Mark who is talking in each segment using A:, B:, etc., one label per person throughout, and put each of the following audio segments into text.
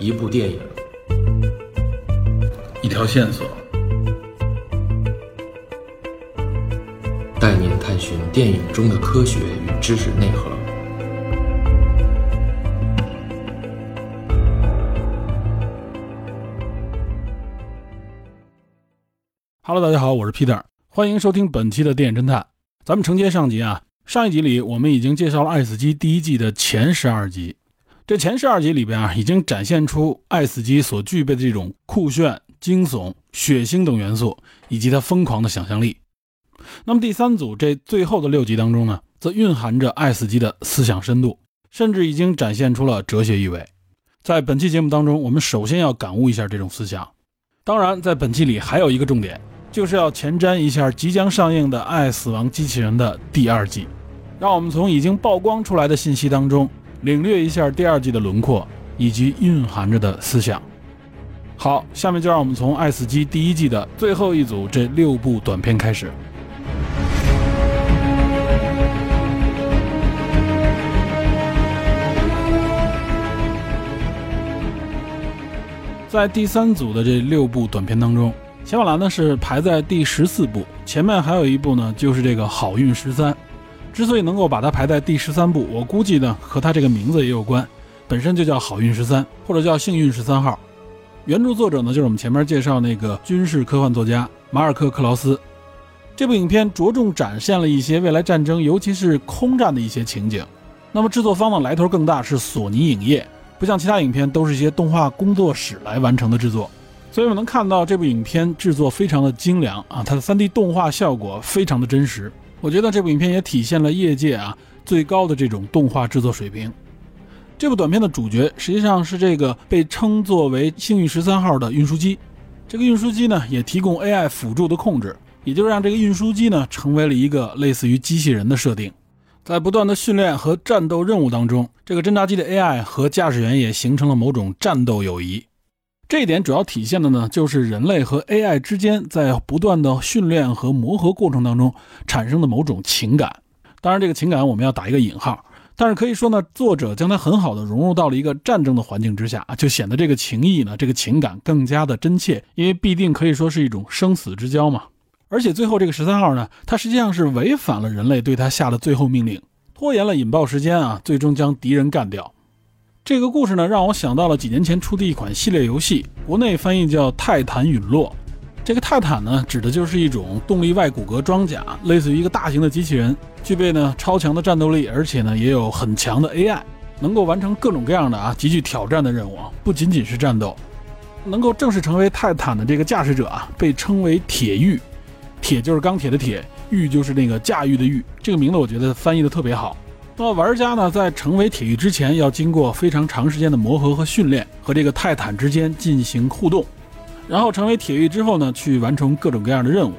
A: 一部电影，
B: 一条线索，
A: 带您探寻电影中的科学与知识内核。
B: Hello，大家好，我是 Peter，欢迎收听本期的电影侦探。咱们承接上集啊，上一集里我们已经介绍了《爱死机》第一季的前十二集。这前十二集里边啊，已经展现出《爱死机》所具备的这种酷炫、惊悚、血腥等元素，以及它疯狂的想象力。那么第三组这最后的六集当中呢，则蕴含着《爱死机》的思想深度，甚至已经展现出了哲学意味。在本期节目当中，我们首先要感悟一下这种思想。当然，在本期里还有一个重点。就是要前瞻一下即将上映的《爱死亡机器人》的第二季，让我们从已经曝光出来的信息当中领略一下第二季的轮廓以及蕴含着的思想。好，下面就让我们从《爱死机》第一季的最后一组这六部短片开始。在第三组的这六部短片当中。《小马兰》呢是排在第十四部，前面还有一部呢，就是这个《好运十三》。之所以能够把它排在第十三部，我估计呢和它这个名字也有关，本身就叫《好运十三》或者叫《幸运十三号》。原著作者呢就是我们前面介绍那个军事科幻作家马尔克·克劳斯。这部影片着重展现了一些未来战争，尤其是空战的一些情景。那么制作方的来头更大，是索尼影业，不像其他影片都是一些动画工作室来完成的制作。所以我们能看到这部影片制作非常的精良啊，它的 3D 动画效果非常的真实。我觉得这部影片也体现了业界啊最高的这种动画制作水平。这部短片的主角实际上是这个被称作为“幸运十三号”的运输机。这个运输机呢也提供 AI 辅助的控制，也就是让这个运输机呢成为了一个类似于机器人的设定。在不断的训练和战斗任务当中，这个侦察机的 AI 和驾驶员也形成了某种战斗友谊。这一点主要体现的呢，就是人类和 AI 之间在不断的训练和磨合过程当中产生的某种情感。当然，这个情感我们要打一个引号。但是可以说呢，作者将它很好的融入到了一个战争的环境之下，就显得这个情谊呢，这个情感更加的真切，因为必定可以说是一种生死之交嘛。而且最后这个十三号呢，它实际上是违反了人类对他下的最后命令，拖延了引爆时间啊，最终将敌人干掉。这个故事呢，让我想到了几年前出的一款系列游戏，国内翻译叫《泰坦陨落》。这个泰坦呢，指的就是一种动力外骨骼装甲，类似于一个大型的机器人，具备呢超强的战斗力，而且呢也有很强的 AI，能够完成各种各样的啊极具挑战的任务，不仅仅是战斗。能够正式成为泰坦的这个驾驶者啊，被称为铁玉，铁就是钢铁的铁，玉就是那个驾驭的驭。这个名字我觉得翻译的特别好。那么玩家呢，在成为铁玉之前，要经过非常长时间的磨合和训练，和这个泰坦之间进行互动，然后成为铁玉之后呢，去完成各种各样的任务。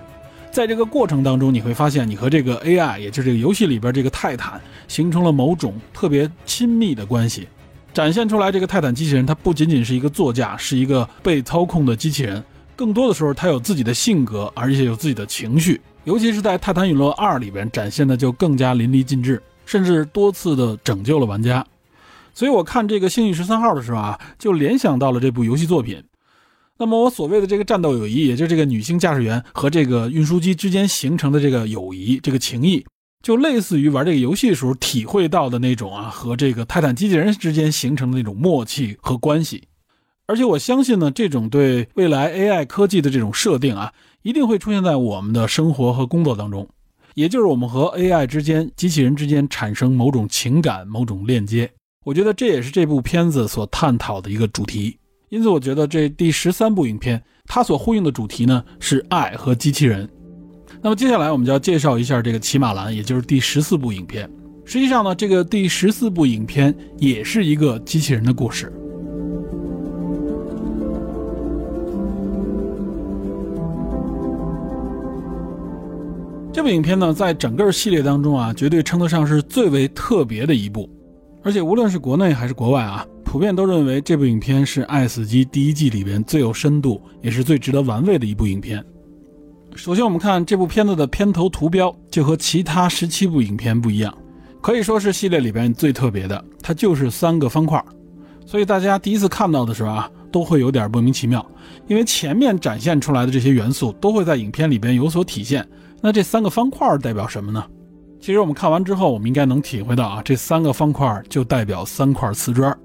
B: 在这个过程当中，你会发现你和这个 AI，也就是这个游戏里边这个泰坦，形成了某种特别亲密的关系，展现出来这个泰坦机器人，它不仅仅是一个座驾，是一个被操控的机器人，更多的时候它有自己的性格，而且有自己的情绪，尤其是在《泰坦陨落二》里边展现的就更加淋漓尽致。甚至多次的拯救了玩家，所以我看这个《幸运十三号》的时候啊，就联想到了这部游戏作品。那么我所谓的这个战斗友谊，也就是这个女性驾驶员和这个运输机之间形成的这个友谊、这个情谊，就类似于玩这个游戏的时候体会到的那种啊，和这个泰坦机器人之间形成的那种默契和关系。而且我相信呢，这种对未来 AI 科技的这种设定啊，一定会出现在我们的生活和工作当中。也就是我们和 AI 之间、机器人之间产生某种情感、某种链接，我觉得这也是这部片子所探讨的一个主题。因此，我觉得这第十三部影片它所呼应的主题呢是爱和机器人。那么接下来我们就要介绍一下这个《骑马兰》，也就是第十四部影片。实际上呢，这个第十四部影片也是一个机器人的故事。这部影片呢，在整个系列当中啊，绝对称得上是最为特别的一部。而且无论是国内还是国外啊，普遍都认为这部影片是《爱死机》第一季里边最有深度，也是最值得玩味的一部影片。首先，我们看这部片子的片头图标，就和其他十七部影片不一样，可以说是系列里边最特别的。它就是三个方块，所以大家第一次看到的时候啊，都会有点莫名其妙，因为前面展现出来的这些元素都会在影片里边有所体现。那这三个方块代表什么呢？其实我们看完之后，我们应该能体会到啊，这三个方块就代表三块瓷砖。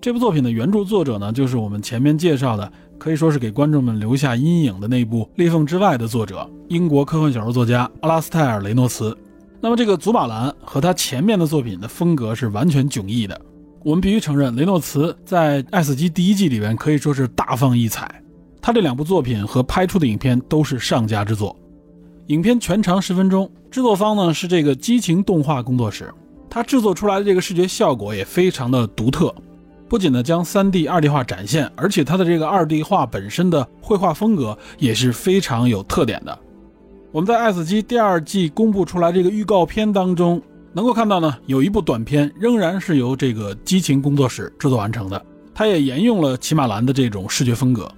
B: 这部作品的原著作者呢，就是我们前面介绍的，可以说是给观众们留下阴影的那部《裂缝之外》的作者，英国科幻小说作家阿拉斯泰尔·雷诺茨。那么这个祖马兰和他前面的作品的风格是完全迥异的。我们必须承认，雷诺茨在《爱死机》第一季里边可以说是大放异彩。他这两部作品和拍出的影片都是上佳之作。影片全长十分钟，制作方呢是这个激情动画工作室，它制作出来的这个视觉效果也非常的独特。不仅呢将 3D、2D 画展现，而且它的这个 2D 画本身的绘画风格也是非常有特点的。我们在《爱死机》第二季公布出来这个预告片当中，能够看到呢，有一部短片仍然是由这个激情工作室制作完成的，它也沿用了骑马兰的这种视觉风格。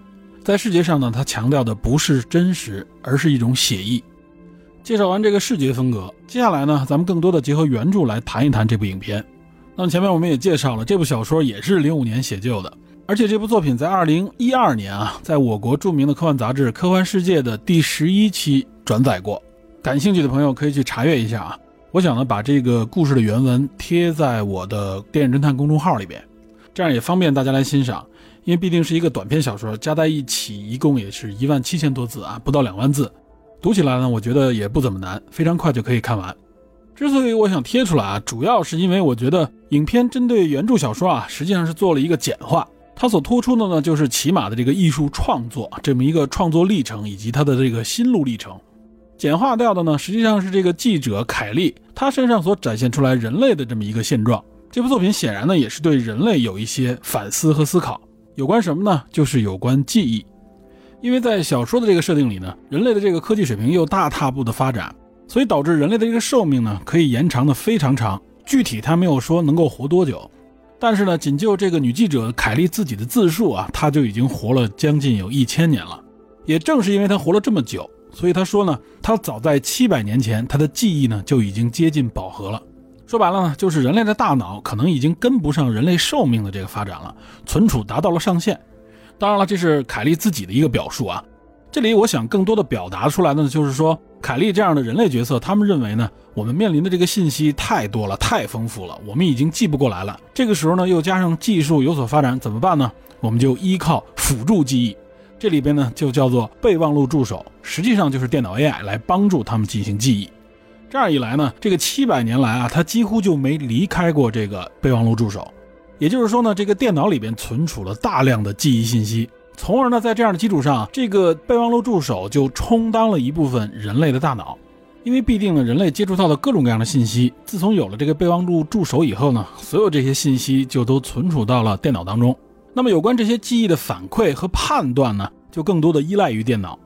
B: 在视觉上呢，它强调的不是真实，而是一种写意。介绍完这个视觉风格，接下来呢，咱们更多的结合原著来谈一谈这部影片。那么前面我们也介绍了，这部小说也是零五年写就的，而且这部作品在二零一二年啊，在我国著名的科幻杂志《科幻世界》的第十一期转载过。感兴趣的朋友可以去查阅一下啊。我想呢，把这个故事的原文贴在我的电影侦探公众号里边，这样也方便大家来欣赏。因为毕竟是一个短篇小说，加在一起一共也是一万七千多字啊，不到两万字，读起来呢，我觉得也不怎么难，非常快就可以看完。之所以我想贴出来啊，主要是因为我觉得影片针对原著小说啊，实际上是做了一个简化。它所突出的呢，就是骑马的这个艺术创作这么一个创作历程，以及他的这个心路历程。简化掉的呢，实际上是这个记者凯利他身上所展现出来人类的这么一个现状。这部作品显然呢，也是对人类有一些反思和思考。有关什么呢？就是有关记忆。因为在小说的这个设定里呢，人类的这个科技水平又大踏步的发展。所以导致人类的这个寿命呢，可以延长的非常长。具体他没有说能够活多久，但是呢，仅就这个女记者凯莉自己的自述啊，她就已经活了将近有一千年了。也正是因为她活了这么久，所以她说呢，她早在七百年前，她的记忆呢就已经接近饱和了。说白了呢，就是人类的大脑可能已经跟不上人类寿命的这个发展了，存储达到了上限。当然了，这是凯莉自己的一个表述啊。这里我想更多的表达出来的呢，就是说。凯利这样的人类角色，他们认为呢，我们面临的这个信息太多了，太丰富了，我们已经记不过来了。这个时候呢，又加上技术有所发展，怎么办呢？我们就依靠辅助记忆，这里边呢就叫做备忘录助手，实际上就是电脑 AI 来帮助他们进行记忆。这样一来呢，这个七百年来啊，他几乎就没离开过这个备忘录助手。也就是说呢，这个电脑里边存储了大量的记忆信息。从而呢，在这样的基础上，这个备忘录助手就充当了一部分人类的大脑，因为必定呢，人类接触到的各种各样的信息，自从有了这个备忘录助手以后呢，所有这些信息就都存储到了电脑当中。那么，有关这些记忆的反馈和判断呢，就更多的依赖于电脑。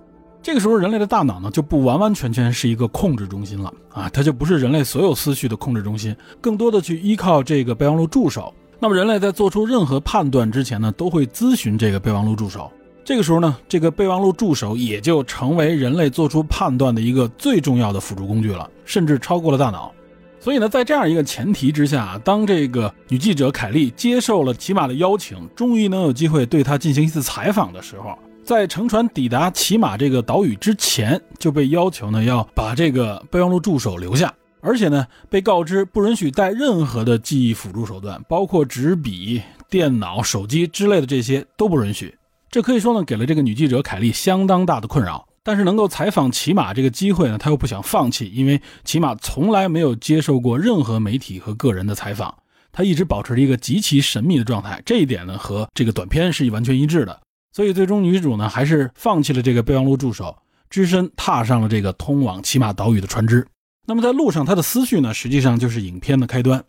B: 这个时候，人类的大脑呢，就不完完全全是一个控制中心了啊，它就不是人类所有思绪的控制中心，更多的去依靠这个备忘录助手。那么人类在做出任何判断之前呢，都会咨询这个备忘录助手。这个时候呢，这个备忘录助手也就成为人类做出判断的一个最重要的辅助工具了，甚至超过了大脑。所以呢，在这样一个前提之下，当这个女记者凯莉接受了骑马的邀请，终于能有机会对他进行一次采访的时候，在乘船抵达骑马这个岛屿之前，就被要求呢要把这个备忘录助手留下。而且呢，被告知不允许带任何的记忆辅助手段，包括纸笔、电脑、手机之类的这些都不允许。这可以说呢，给了这个女记者凯莉相当大的困扰。但是能够采访骑马这个机会呢，她又不想放弃，因为骑马从来没有接受过任何媒体和个人的采访，她一直保持着一个极其神秘的状态。这一点呢，和这个短片是完全一致的。所以最终女主呢，还是放弃了这个备忘录助手，只身踏上了这个通往骑马岛屿的船只。那么在路上，他的思绪呢，实际上就是影片的开端。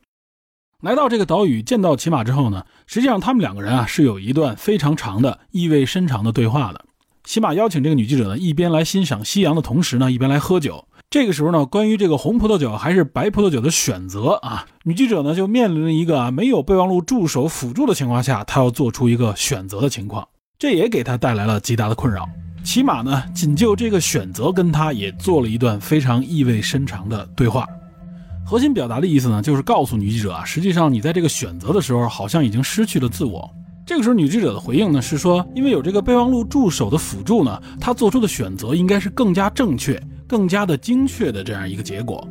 B: 来到这个岛屿，见到骑马之后呢，实际上他们两个人啊是有一段非常长的、意味深长的对话的。骑马邀请这个女记者呢，一边来欣赏夕阳的同时呢，一边来喝酒。这个时候呢，关于这个红葡萄酒还是白葡萄酒的选择啊，女记者呢就面临了一个啊没有备忘录助手辅助的情况下，她要做出一个选择的情况，这也给她带来了极大的困扰。起码呢，仅就这个选择，跟他也做了一段非常意味深长的对话。核心表达的意思呢，就是告诉女记者啊，实际上你在这个选择的时候，好像已经失去了自我。这个时候，女记者的回应呢是说，因为有这个备忘录助手的辅助呢，她做出的选择应该是更加正确、更加的精确的这样一个结果。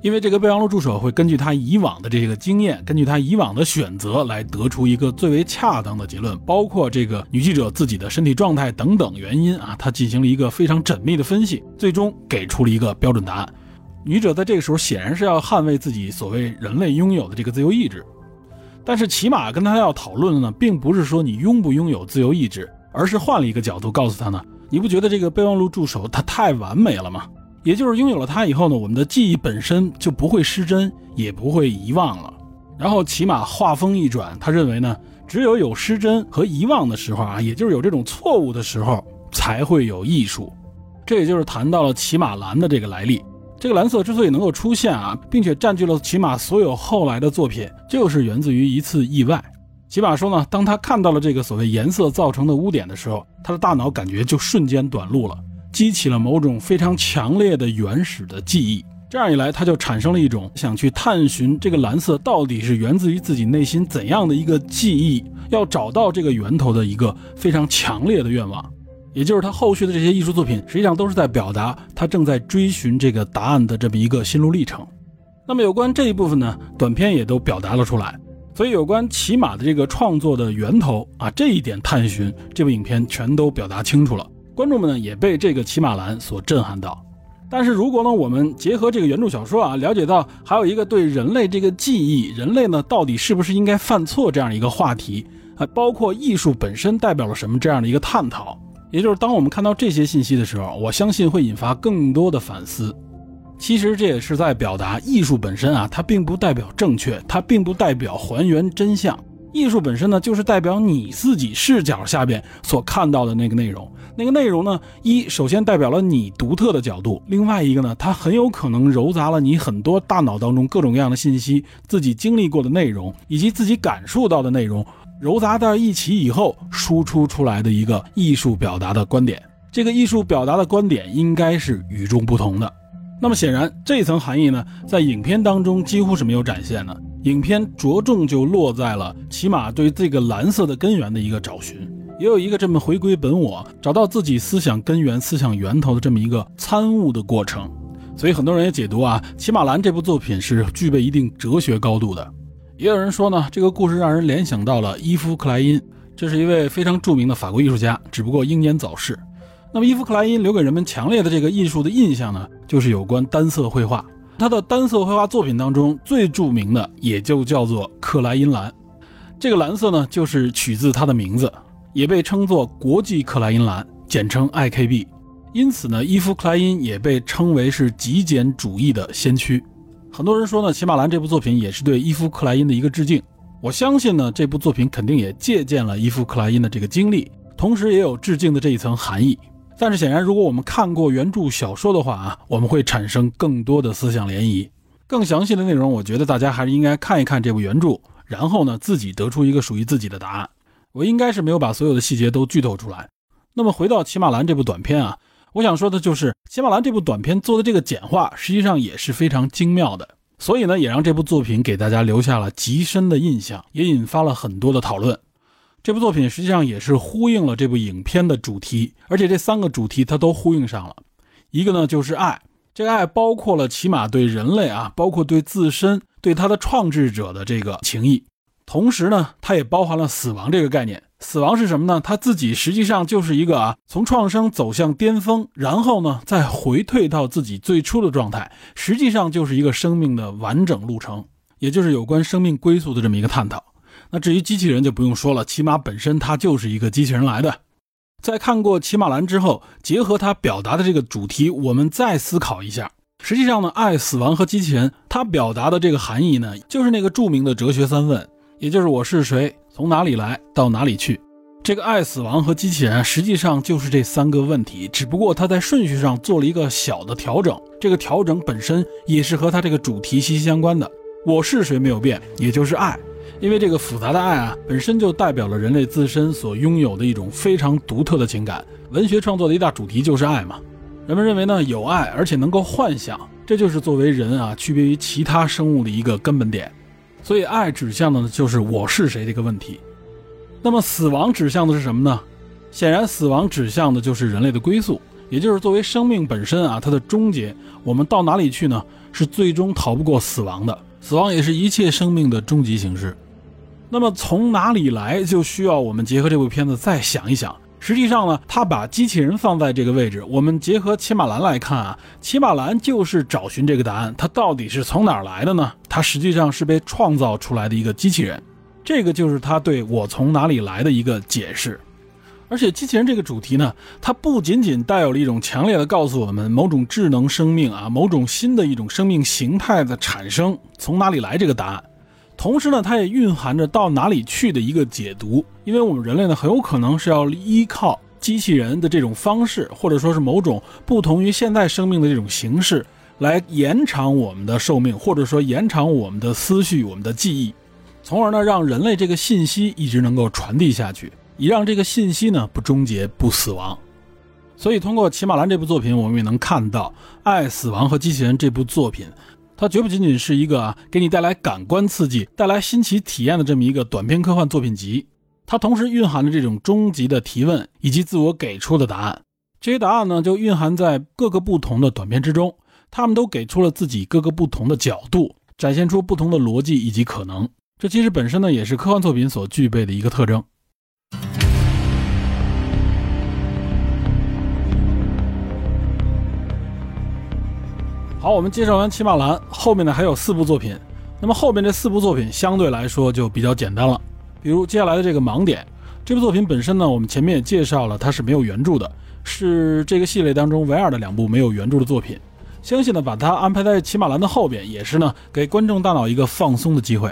B: 因为这个备忘录助手会根据他以往的这个经验，根据他以往的选择来得出一个最为恰当的结论，包括这个女记者自己的身体状态等等原因啊，他进行了一个非常缜密的分析，最终给出了一个标准答案。女者在这个时候显然是要捍卫自己所谓人类拥有的这个自由意志，但是起码跟他要讨论的呢，并不是说你拥不拥有自由意志，而是换了一个角度告诉他呢，你不觉得这个备忘录助手它太完美了吗？也就是拥有了它以后呢，我们的记忆本身就不会失真，也不会遗忘了。然后起码话锋一转，他认为呢，只有有失真和遗忘的时候啊，也就是有这种错误的时候，才会有艺术。这也就是谈到了骑马蓝的这个来历。这个蓝色之所以能够出现啊，并且占据了骑马所有后来的作品，就是源自于一次意外。骑马说呢，当他看到了这个所谓颜色造成的污点的时候，他的大脑感觉就瞬间短路了。激起了某种非常强烈的原始的记忆，这样一来，他就产生了一种想去探寻这个蓝色到底是源自于自己内心怎样的一个记忆，要找到这个源头的一个非常强烈的愿望。也就是他后续的这些艺术作品，实际上都是在表达他正在追寻这个答案的这么一个心路历程。那么有关这一部分呢，短片也都表达了出来。所以有关骑马的这个创作的源头啊，这一点探寻，这部影片全都表达清楚了。观众们呢也被这个骑马蓝所震撼到，但是如果呢我们结合这个原著小说啊，了解到还有一个对人类这个记忆，人类呢到底是不是应该犯错这样一个话题啊，包括艺术本身代表了什么这样的一个探讨，也就是当我们看到这些信息的时候，我相信会引发更多的反思。其实这也是在表达艺术本身啊，它并不代表正确，它并不代表还原真相。艺术本身呢，就是代表你自己视角下边所看到的那个内容。那个内容呢，一首先代表了你独特的角度，另外一个呢，它很有可能糅杂了你很多大脑当中各种各样的信息、自己经历过的内容以及自己感受到的内容，揉杂在一起以后输出出来的一个艺术表达的观点。这个艺术表达的观点应该是与众不同的。那么显然，这层含义呢，在影片当中几乎是没有展现的。影片着重就落在了起码对这个蓝色的根源的一个找寻，也有一个这么回归本我，找到自己思想根源、思想源头的这么一个参悟的过程。所以很多人也解读啊，《骑马蓝》这部作品是具备一定哲学高度的。也有人说呢，这个故事让人联想到了伊夫·克莱因，这是一位非常著名的法国艺术家，只不过英年早逝。那么伊夫·克莱因留给人们强烈的这个艺术的印象呢，就是有关单色绘画。他的单色绘画作品当中最著名的也就叫做克莱因蓝，这个蓝色呢就是取自他的名字，也被称作国际克莱因蓝，简称 IKB。因此呢，伊夫克莱因也被称为是极简主义的先驱。很多人说呢，《骑马蓝》这部作品也是对伊夫克莱因的一个致敬。我相信呢，这部作品肯定也借鉴了伊夫克莱因的这个经历，同时也有致敬的这一层含义。但是显然，如果我们看过原著小说的话啊，我们会产生更多的思想涟漪。更详细的内容，我觉得大家还是应该看一看这部原著，然后呢，自己得出一个属于自己的答案。我应该是没有把所有的细节都剧透出来。那么回到《骑马兰》这部短片啊，我想说的就是《骑马兰》这部短片做的这个简化，实际上也是非常精妙的。所以呢，也让这部作品给大家留下了极深的印象，也引发了很多的讨论。这部作品实际上也是呼应了这部影片的主题，而且这三个主题它都呼应上了。一个呢就是爱，这个爱包括了起码对人类啊，包括对自身、对他的创制者的这个情谊。同时呢，它也包含了死亡这个概念。死亡是什么呢？它自己实际上就是一个啊，从创伤走向巅峰，然后呢再回退到自己最初的状态，实际上就是一个生命的完整路程，也就是有关生命归宿的这么一个探讨。那至于机器人就不用说了，骑马本身它就是一个机器人来的。在看过《骑马蓝》之后，结合它表达的这个主题，我们再思考一下。实际上呢，爱、死亡和机器人，它表达的这个含义呢，就是那个著名的哲学三问，也就是我是谁，从哪里来，到哪里去。这个爱、死亡和机器人，实际上就是这三个问题，只不过它在顺序上做了一个小的调整。这个调整本身也是和它这个主题息息相关的。我是谁没有变，也就是爱。因为这个复杂的爱啊，本身就代表了人类自身所拥有的一种非常独特的情感。文学创作的一大主题就是爱嘛。人们认为呢，有爱而且能够幻想，这就是作为人啊区别于其他生物的一个根本点。所以爱指向的呢就是我是谁这个问题。那么死亡指向的是什么呢？显然，死亡指向的就是人类的归宿，也就是作为生命本身啊，它的终结，我们到哪里去呢？是最终逃不过死亡的。死亡也是一切生命的终极形式。那么从哪里来，就需要我们结合这部片子再想一想。实际上呢，他把机器人放在这个位置，我们结合骑马兰来看啊，骑马兰就是找寻这个答案，它到底是从哪儿来的呢？它实际上是被创造出来的一个机器人，这个就是他对我从哪里来的一个解释。而且机器人这个主题呢，它不仅仅带有了一种强烈的告诉我们某种智能生命啊，某种新的一种生命形态的产生从哪里来这个答案，同时呢，它也蕴含着到哪里去的一个解读。因为我们人类呢，很有可能是要依靠机器人的这种方式，或者说是某种不同于现代生命的这种形式，来延长我们的寿命，或者说延长我们的思绪、我们的记忆，从而呢，让人类这个信息一直能够传递下去。以让这个信息呢不终结不死亡，所以通过《骑马兰》这部作品，我们也能看到《爱死亡和机器人》这部作品，它绝不仅仅是一个啊给你带来感官刺激、带来新奇体验的这么一个短篇科幻作品集，它同时蕴含着这种终极的提问以及自我给出的答案。这些答案呢，就蕴含在各个不同的短片之中，他们都给出了自己各个不同的角度，展现出不同的逻辑以及可能。这其实本身呢，也是科幻作品所具备的一个特征。好，我们介绍完《骑马兰》，后面呢还有四部作品。那么后面这四部作品相对来说就比较简单了。比如接下来的这个《盲点》这部作品本身呢，我们前面也介绍了，它是没有原著的，是这个系列当中唯二的两部没有原著的作品。相信呢，把它安排在《骑马兰》的后边，也是呢给观众大脑一个放松的机会。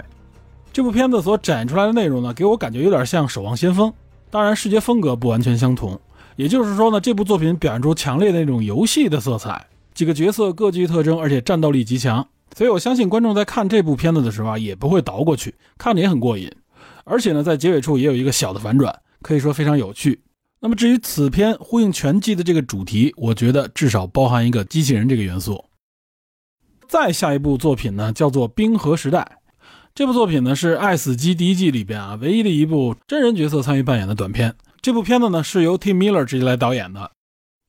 B: 这部片子所展出来的内容呢，给我感觉有点像《守望先锋》，当然视觉风格不完全相同。也就是说呢，这部作品表现出强烈的那种游戏的色彩。几个角色各具特征，而且战斗力极强，所以我相信观众在看这部片子的时候啊，也不会倒过去，看着也很过瘾。而且呢，在结尾处也有一个小的反转，可以说非常有趣。那么至于此片呼应全季的这个主题，我觉得至少包含一个机器人这个元素。再下一部作品呢，叫做《冰河时代》。这部作品呢是《爱死机》第一季里边啊唯一的一部真人角色参与扮演的短片。这部片子呢是由 Tim Miller 直接来导演的。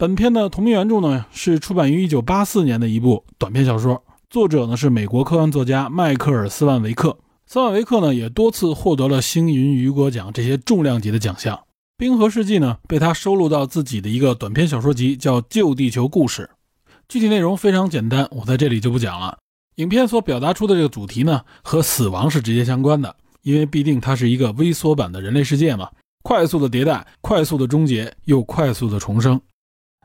B: 本片的同名原著呢是出版于1984年的一部短篇小说，作者呢是美国科幻作家迈克尔·斯万维克。斯万维克呢也多次获得了星云雨果奖这些重量级的奖项。《冰河世纪》呢被他收录到自己的一个短篇小说集，叫《旧地球故事》。具体内容非常简单，我在这里就不讲了。影片所表达出的这个主题呢和死亡是直接相关的，因为必定它是一个微缩版的人类世界嘛，快速的迭代，快速的终结，又快速的重生。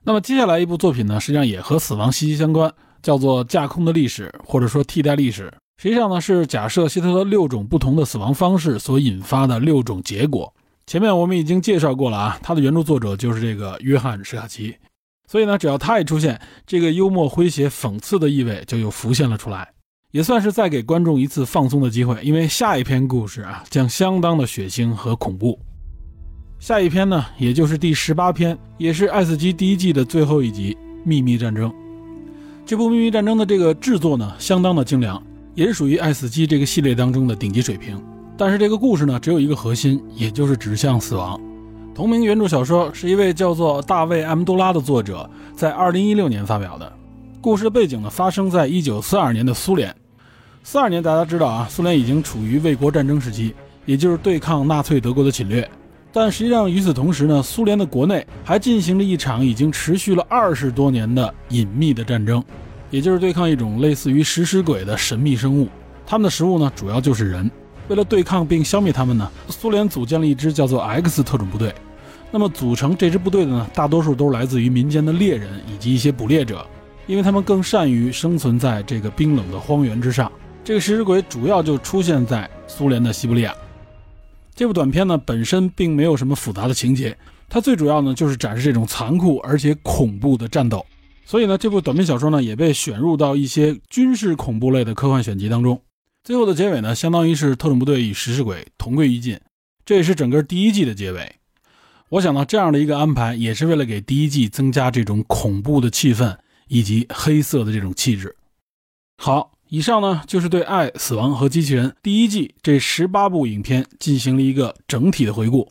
B: 那么接下来一部作品呢，实际上也和死亡息息相关，叫做《架空的历史》或者说替代历史。实际上呢，是假设希特勒六种不同的死亡方式所引发的六种结果。前面我们已经介绍过了啊，他的原著作者就是这个约翰·史卡奇。所以呢，只要他一出现，这个幽默诙谐、讽刺的意味就又浮现了出来，也算是再给观众一次放松的机会。因为下一篇故事啊，将相当的血腥和恐怖。下一篇呢，也就是第十八篇，也是《爱死机》第一季的最后一集《秘密战争》。这部《秘密战争》的这个制作呢，相当的精良，也是属于《爱死机》这个系列当中的顶级水平。但是这个故事呢，只有一个核心，也就是指向死亡。同名原著小说是一位叫做大卫·埃姆多拉的作者在2016年发表的。故事的背景呢，发生在1942年的苏联。42年大家知道啊，苏联已经处于卫国战争时期，也就是对抗纳粹德国的侵略。但实际上，与此同时呢，苏联的国内还进行着一场已经持续了二十多年的隐秘的战争，也就是对抗一种类似于食尸鬼的神秘生物。他们的食物呢，主要就是人。为了对抗并消灭他们呢，苏联组建了一支叫做 X 特种部队。那么，组成这支部队的呢，大多数都是来自于民间的猎人以及一些捕猎者，因为他们更善于生存在这个冰冷的荒原之上。这个食尸鬼主要就出现在苏联的西伯利亚。这部短片呢，本身并没有什么复杂的情节，它最主要呢就是展示这种残酷而且恐怖的战斗。所以呢，这部短篇小说呢也被选入到一些军事恐怖类的科幻选集当中。最后的结尾呢，相当于是特种部队与食尸鬼同归于尽，这也是整个第一季的结尾。我想呢，这样的一个安排也是为了给第一季增加这种恐怖的气氛以及黑色的这种气质。好，以上呢就是对《爱、死亡和机器人》第一季这十八部影片进行了一个整体的回顾。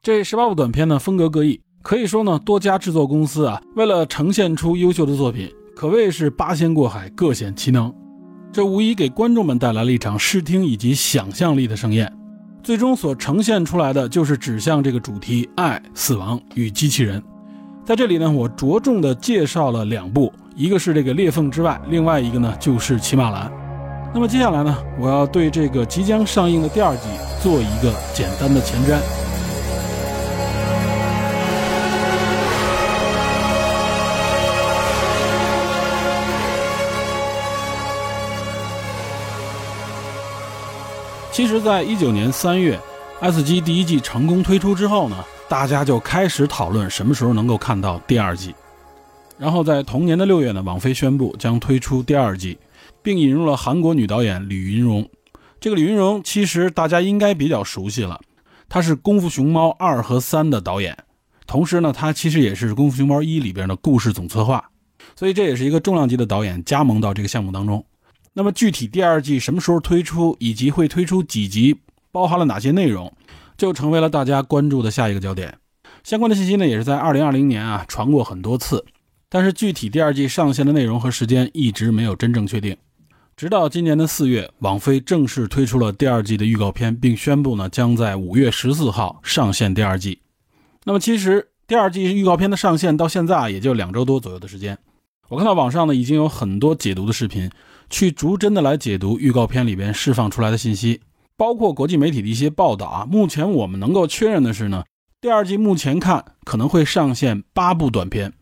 B: 这十八部短片呢风格各异，可以说呢多家制作公司啊为了呈现出优秀的作品，可谓是八仙过海，各显其能。这无疑给观众们带来了一场视听以及想象力的盛宴。最终所呈现出来的就是指向这个主题：爱、死亡与机器人。在这里呢，我着重的介绍了两部，一个是这个《裂缝之外》，另外一个呢就是《骑马兰》。那么接下来呢，我要对这个即将上映的第二季做一个简单的前瞻。其实，在一九年三月，《S 级》第一季成功推出之后呢，大家就开始讨论什么时候能够看到第二季。然后在同年的六月呢，网飞宣布将推出第二季，并引入了韩国女导演李云荣。这个李云荣其实大家应该比较熟悉了，她是《功夫熊猫二》和三的导演，同时呢，她其实也是《功夫熊猫一》里边的故事总策划，所以这也是一个重量级的导演加盟到这个项目当中。那么具体第二季什么时候推出，以及会推出几集，包含了哪些内容，就成为了大家关注的下一个焦点。相关的信息呢，也是在二零二零年啊传过很多次，但是具体第二季上线的内容和时间一直没有真正确定。直到今年的四月，网飞正式推出了第二季的预告片，并宣布呢将在五月十四号上线第二季。那么其实第二季预告片的上线到现在也就两周多左右的时间。我看到网上呢已经有很多解读的视频。去逐帧的来解读预告片里边释放出来的信息，包括国际媒体的一些报道啊。目前我们能够确认的是呢，第二季目前看可能会上线八部短片，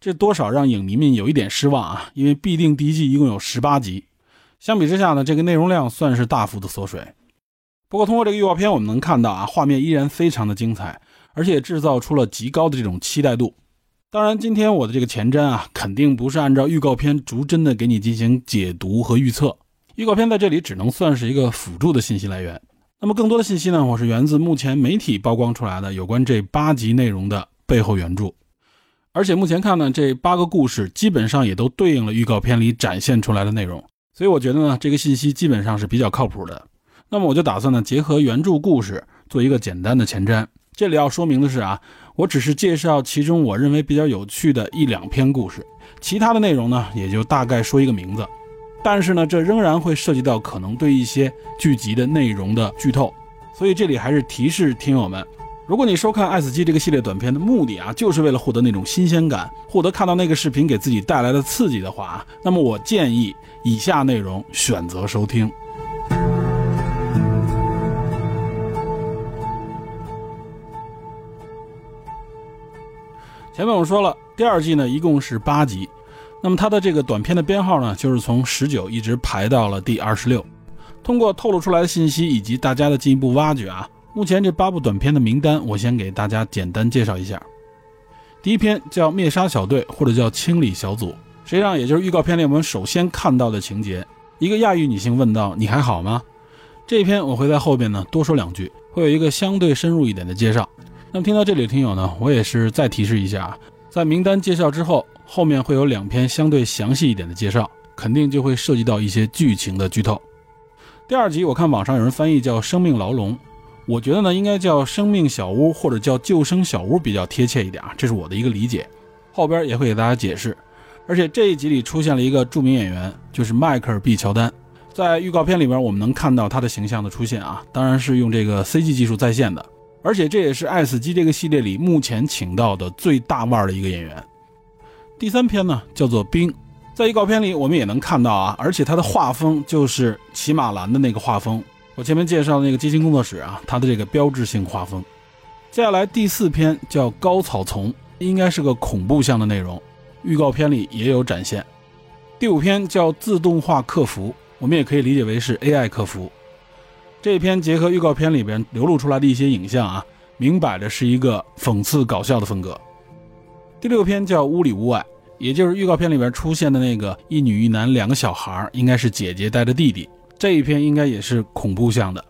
B: 这多少让影迷们有一点失望啊。因为必定第一季一共有十八集，相比之下呢，这个内容量算是大幅的缩水。不过通过这个预告片，我们能看到啊，画面依然非常的精彩，而且制造出了极高的这种期待度。当然，今天我的这个前瞻啊，肯定不是按照预告片逐帧的给你进行解读和预测。预告片在这里只能算是一个辅助的信息来源。那么更多的信息呢，我是源自目前媒体曝光出来的有关这八集内容的背后原著。而且目前看呢，这八个故事基本上也都对应了预告片里展现出来的内容，所以我觉得呢，这个信息基本上是比较靠谱的。那么我就打算呢，结合原著故事做一个简单的前瞻。这里要说明的是啊。我只是介绍其中我认为比较有趣的一两篇故事，其他的内容呢，也就大概说一个名字。但是呢，这仍然会涉及到可能对一些剧集的内容的剧透，所以这里还是提示听友们：如果你收看《爱死机》这个系列短片的目的啊，就是为了获得那种新鲜感，获得看到那个视频给自己带来的刺激的话啊，那么我建议以下内容选择收听。前面我们说了，第二季呢一共是八集，那么它的这个短片的编号呢，就是从十九一直排到了第二十六。通过透露出来的信息以及大家的进一步挖掘啊，目前这八部短片的名单，我先给大家简单介绍一下。第一篇叫《灭杀小队》或者叫《清理小组》，实际上也就是预告片里我们首先看到的情节：一个亚裔女性问道：“你还好吗？”这一篇我会在后边呢多说两句，会有一个相对深入一点的介绍。那么听到这里的听友呢，我也是再提示一下，在名单介绍之后，后面会有两篇相对详细一点的介绍，肯定就会涉及到一些剧情的剧透。第二集我看网上有人翻译叫《生命牢笼》，我觉得呢应该叫《生命小屋》或者叫《救生小屋》比较贴切一点啊，这是我的一个理解。后边也会给大家解释。而且这一集里出现了一个著名演员，就是迈克尔 ·B· 乔丹，在预告片里边我们能看到他的形象的出现啊，当然是用这个 CG 技术再现的。而且这也是《爱死机》这个系列里目前请到的最大腕的一个演员。第三篇呢叫做《冰》，在预告片里我们也能看到啊，而且它的画风就是骑马兰的那个画风。我前面介绍的那个基金工作室啊，它的这个标志性画风。接下来第四篇叫《高草丛》，应该是个恐怖向的内容，预告片里也有展现。第五篇叫《自动化客服》，我们也可以理解为是 AI 客服。这篇结合预告片里边流露出来的一些影像啊，明摆着是一个讽刺搞笑的风格。第六篇叫《屋里屋外》，也就是预告片里边出现的那个一女一男两个小孩，应该是姐姐带着弟弟。这一篇应该也是恐怖向的。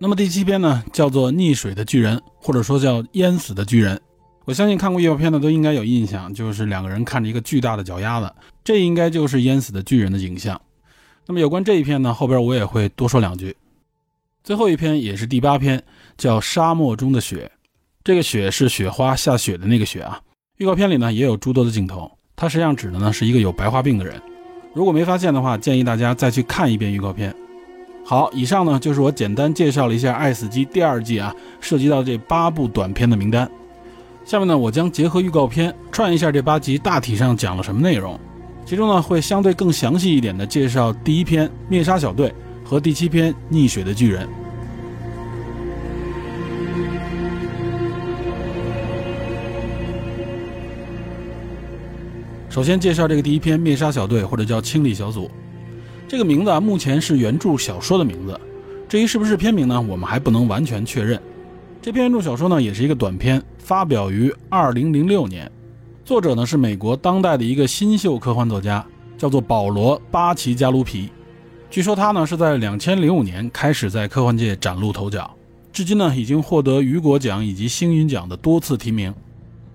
B: 那么第七篇呢，叫做《溺水的巨人》，或者说叫《淹死的巨人》。我相信看过预告片的都应该有印象，就是两个人看着一个巨大的脚丫子，这应该就是淹死的巨人的影像。那么有关这一篇呢，后边我也会多说两句。最后一篇也是第八篇，叫《沙漠中的雪》。这个雪是雪花下雪的那个雪啊。预告片里呢也有诸多的镜头，它实际上指的呢是一个有白化病的人。如果没发现的话，建议大家再去看一遍预告片。好，以上呢就是我简单介绍了一下《爱死机》第二季啊，涉及到这八部短片的名单。下面呢，我将结合预告片串一下这八集大体上讲了什么内容，其中呢会相对更详细一点的介绍第一篇《灭杀小队》和第七篇《溺水的巨人》。首先介绍这个第一篇《灭杀小队》或者叫清理小组。这个名字啊，目前是原著小说的名字，至于是不是片名呢，我们还不能完全确认。这篇原著小说呢，也是一个短篇，发表于二零零六年，作者呢是美国当代的一个新秀科幻作家，叫做保罗·巴奇加卢皮。据说他呢是在两千零五年开始在科幻界崭露头角，至今呢已经获得雨果奖以及星云奖的多次提名。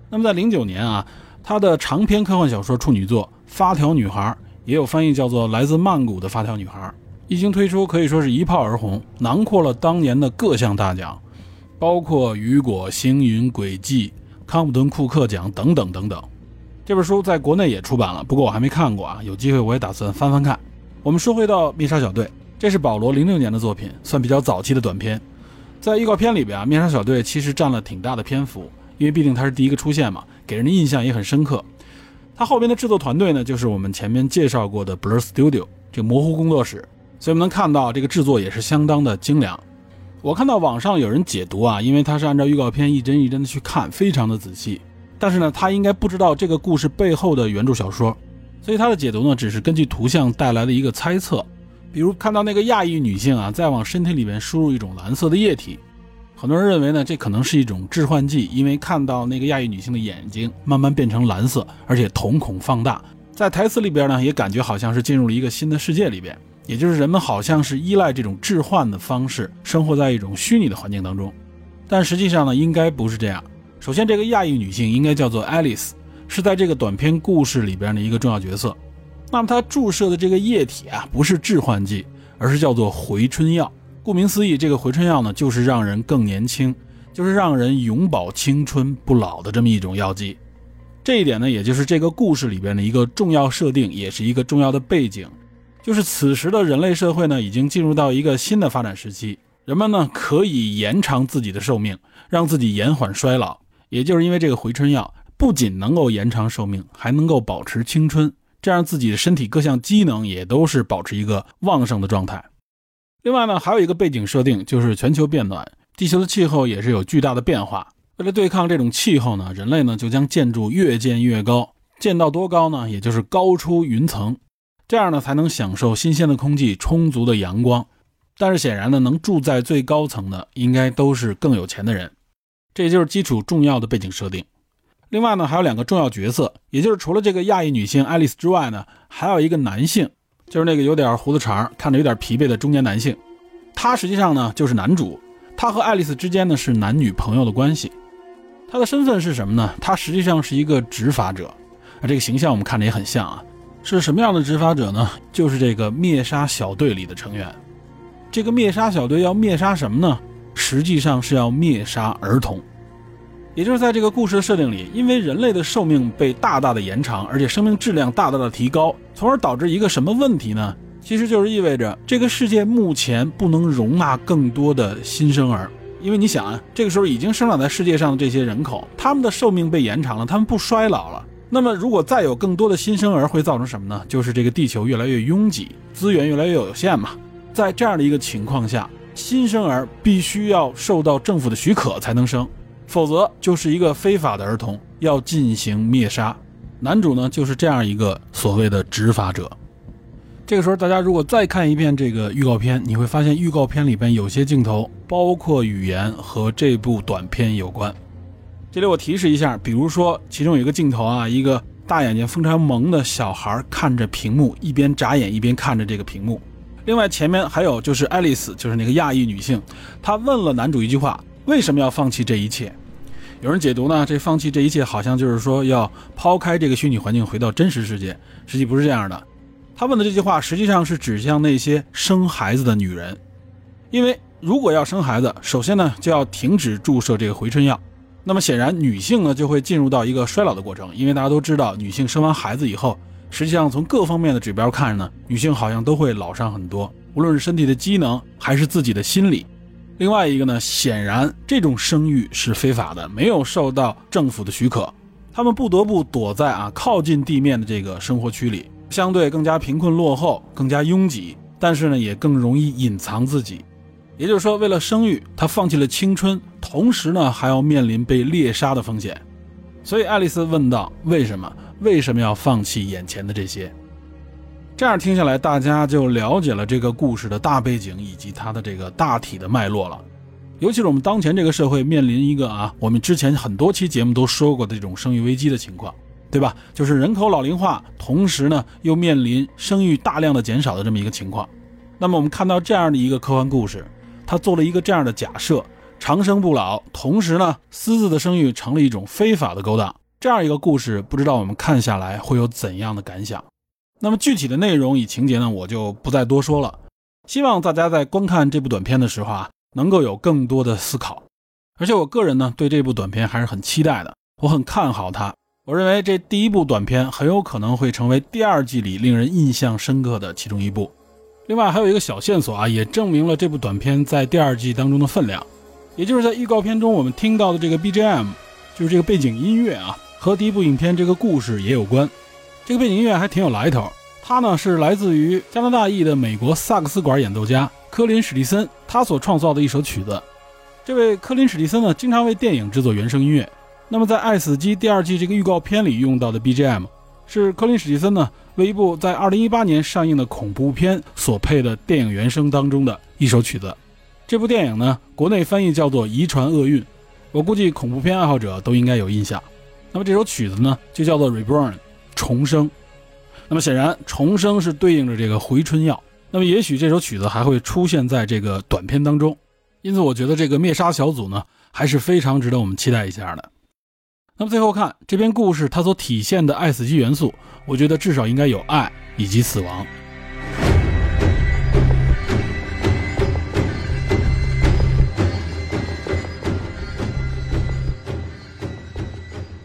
B: 那么在零九年啊，他的长篇科幻小说处女作《发条女孩》。也有翻译叫做《来自曼谷的发条女孩》，一经推出可以说是一炮而红，囊括了当年的各项大奖，包括雨果、星云、轨迹、康普顿库克奖等等等等。这本书在国内也出版了，不过我还没看过啊，有机会我也打算翻翻看。我们说回到《灭杀小队》，这是保罗零六年的作品，算比较早期的短片。在预告片里边啊，灭杀小队其实占了挺大的篇幅，因为毕竟他是第一个出现嘛，给人的印象也很深刻。它后边的制作团队呢，就是我们前面介绍过的 Blur Studio 这个模糊工作室，所以我们能看到这个制作也是相当的精良。我看到网上有人解读啊，因为他是按照预告片一帧一帧的去看，非常的仔细。但是呢，他应该不知道这个故事背后的原著小说，所以他的解读呢，只是根据图像带来的一个猜测。比如看到那个亚裔女性啊，在往身体里面输入一种蓝色的液体。很多人认为呢，这可能是一种致幻剂，因为看到那个亚裔女性的眼睛慢慢变成蓝色，而且瞳孔放大，在台词里边呢，也感觉好像是进入了一个新的世界里边，也就是人们好像是依赖这种致幻的方式生活在一种虚拟的环境当中，但实际上呢，应该不是这样。首先，这个亚裔女性应该叫做 Alice，是在这个短片故事里边的一个重要角色。那么她注射的这个液体啊，不是致幻剂，而是叫做回春药。顾名思义，这个回春药呢，就是让人更年轻，就是让人永葆青春不老的这么一种药剂。这一点呢，也就是这个故事里边的一个重要设定，也是一个重要的背景。就是此时的人类社会呢，已经进入到一个新的发展时期，人们呢可以延长自己的寿命，让自己延缓衰老。也就是因为这个回春药，不仅能够延长寿命，还能够保持青春，这样自己的身体各项机能也都是保持一个旺盛的状态。另外呢，还有一个背景设定，就是全球变暖，地球的气候也是有巨大的变化。为了对抗这种气候呢，人类呢就将建筑越建越高，建到多高呢？也就是高出云层，这样呢才能享受新鲜的空气、充足的阳光。但是显然呢，能住在最高层的应该都是更有钱的人，这就是基础重要的背景设定。另外呢，还有两个重要角色，也就是除了这个亚裔女性爱丽丝之外呢，还有一个男性。就是那个有点胡子茬、看着有点疲惫的中年男性，他实际上呢就是男主。他和爱丽丝之间呢是男女朋友的关系。他的身份是什么呢？他实际上是一个执法者。啊，这个形象我们看着也很像啊。是什么样的执法者呢？就是这个灭杀小队里的成员。这个灭杀小队要灭杀什么呢？实际上是要灭杀儿童。也就是在这个故事的设定里，因为人类的寿命被大大的延长，而且生命质量大大的提高，从而导致一个什么问题呢？其实就是意味着这个世界目前不能容纳更多的新生儿。因为你想啊，这个时候已经生长在世界上的这些人口，他们的寿命被延长了，他们不衰老了。那么如果再有更多的新生儿，会造成什么呢？就是这个地球越来越拥挤，资源越来越有限嘛。在这样的一个情况下，新生儿必须要受到政府的许可才能生。否则就是一个非法的儿童，要进行灭杀。男主呢就是这样一个所谓的执法者。这个时候，大家如果再看一遍这个预告片，你会发现预告片里边有些镜头，包括语言和这部短片有关。这里我提示一下，比如说其中有一个镜头啊，一个大眼睛非常萌的小孩看着屏幕，一边眨眼一边看着这个屏幕。另外前面还有就是爱丽丝，就是那个亚裔女性，她问了男主一句话。为什么要放弃这一切？有人解读呢，这放弃这一切好像就是说要抛开这个虚拟环境，回到真实世界。实际不是这样的。他问的这句话实际上是指向那些生孩子的女人，因为如果要生孩子，首先呢就要停止注射这个回春药。那么显然，女性呢就会进入到一个衰老的过程，因为大家都知道，女性生完孩子以后，实际上从各方面的指标看呢，女性好像都会老上很多，无论是身体的机能还是自己的心理。另外一个呢，显然这种生育是非法的，没有受到政府的许可，他们不得不躲在啊靠近地面的这个生活区里，相对更加贫困落后，更加拥挤，但是呢也更容易隐藏自己。也就是说，为了生育，他放弃了青春，同时呢还要面临被猎杀的风险。所以爱丽丝问道：“为什么？为什么要放弃眼前的这些？”这样听下来，大家就了解了这个故事的大背景以及它的这个大体的脉络了。尤其是我们当前这个社会面临一个啊，我们之前很多期节目都说过的这种生育危机的情况，对吧？就是人口老龄化，同时呢又面临生育大量的减少的这么一个情况。那么我们看到这样的一个科幻故事，它做了一个这样的假设：长生不老，同时呢私自的生育成了一种非法的勾当。这样一个故事，不知道我们看下来会有怎样的感想？那么具体的内容与情节呢，我就不再多说了。希望大家在观看这部短片的时候啊，能够有更多的思考。而且我个人呢，对这部短片还是很期待的，我很看好它。我认为这第一部短片很有可能会成为第二季里令人印象深刻的其中一部。另外还有一个小线索啊，也证明了这部短片在第二季当中的分量。也就是在预告片中我们听到的这个 BGM，就是这个背景音乐啊，和第一部影片这个故事也有关。这个背景音乐还挺有来头，它呢是来自于加拿大裔的美国萨克斯管演奏家科林史蒂森，他所创造的一首曲子。这位科林史蒂森呢，经常为电影制作原声音乐。那么在《爱死机》第二季这个预告片里用到的 BGM，是科林史蒂森呢为一部在2018年上映的恐怖片所配的电影原声当中的一首曲子。这部电影呢，国内翻译叫做《遗传厄运》，我估计恐怖片爱好者都应该有印象。那么这首曲子呢，就叫做《Reborn》。重生，那么显然重生是对应着这个回春药，那么也许这首曲子还会出现在这个短片当中，因此我觉得这个灭杀小组呢还是非常值得我们期待一下的。那么最后看这篇故事它所体现的爱死机元素，我觉得至少应该有爱以及死亡。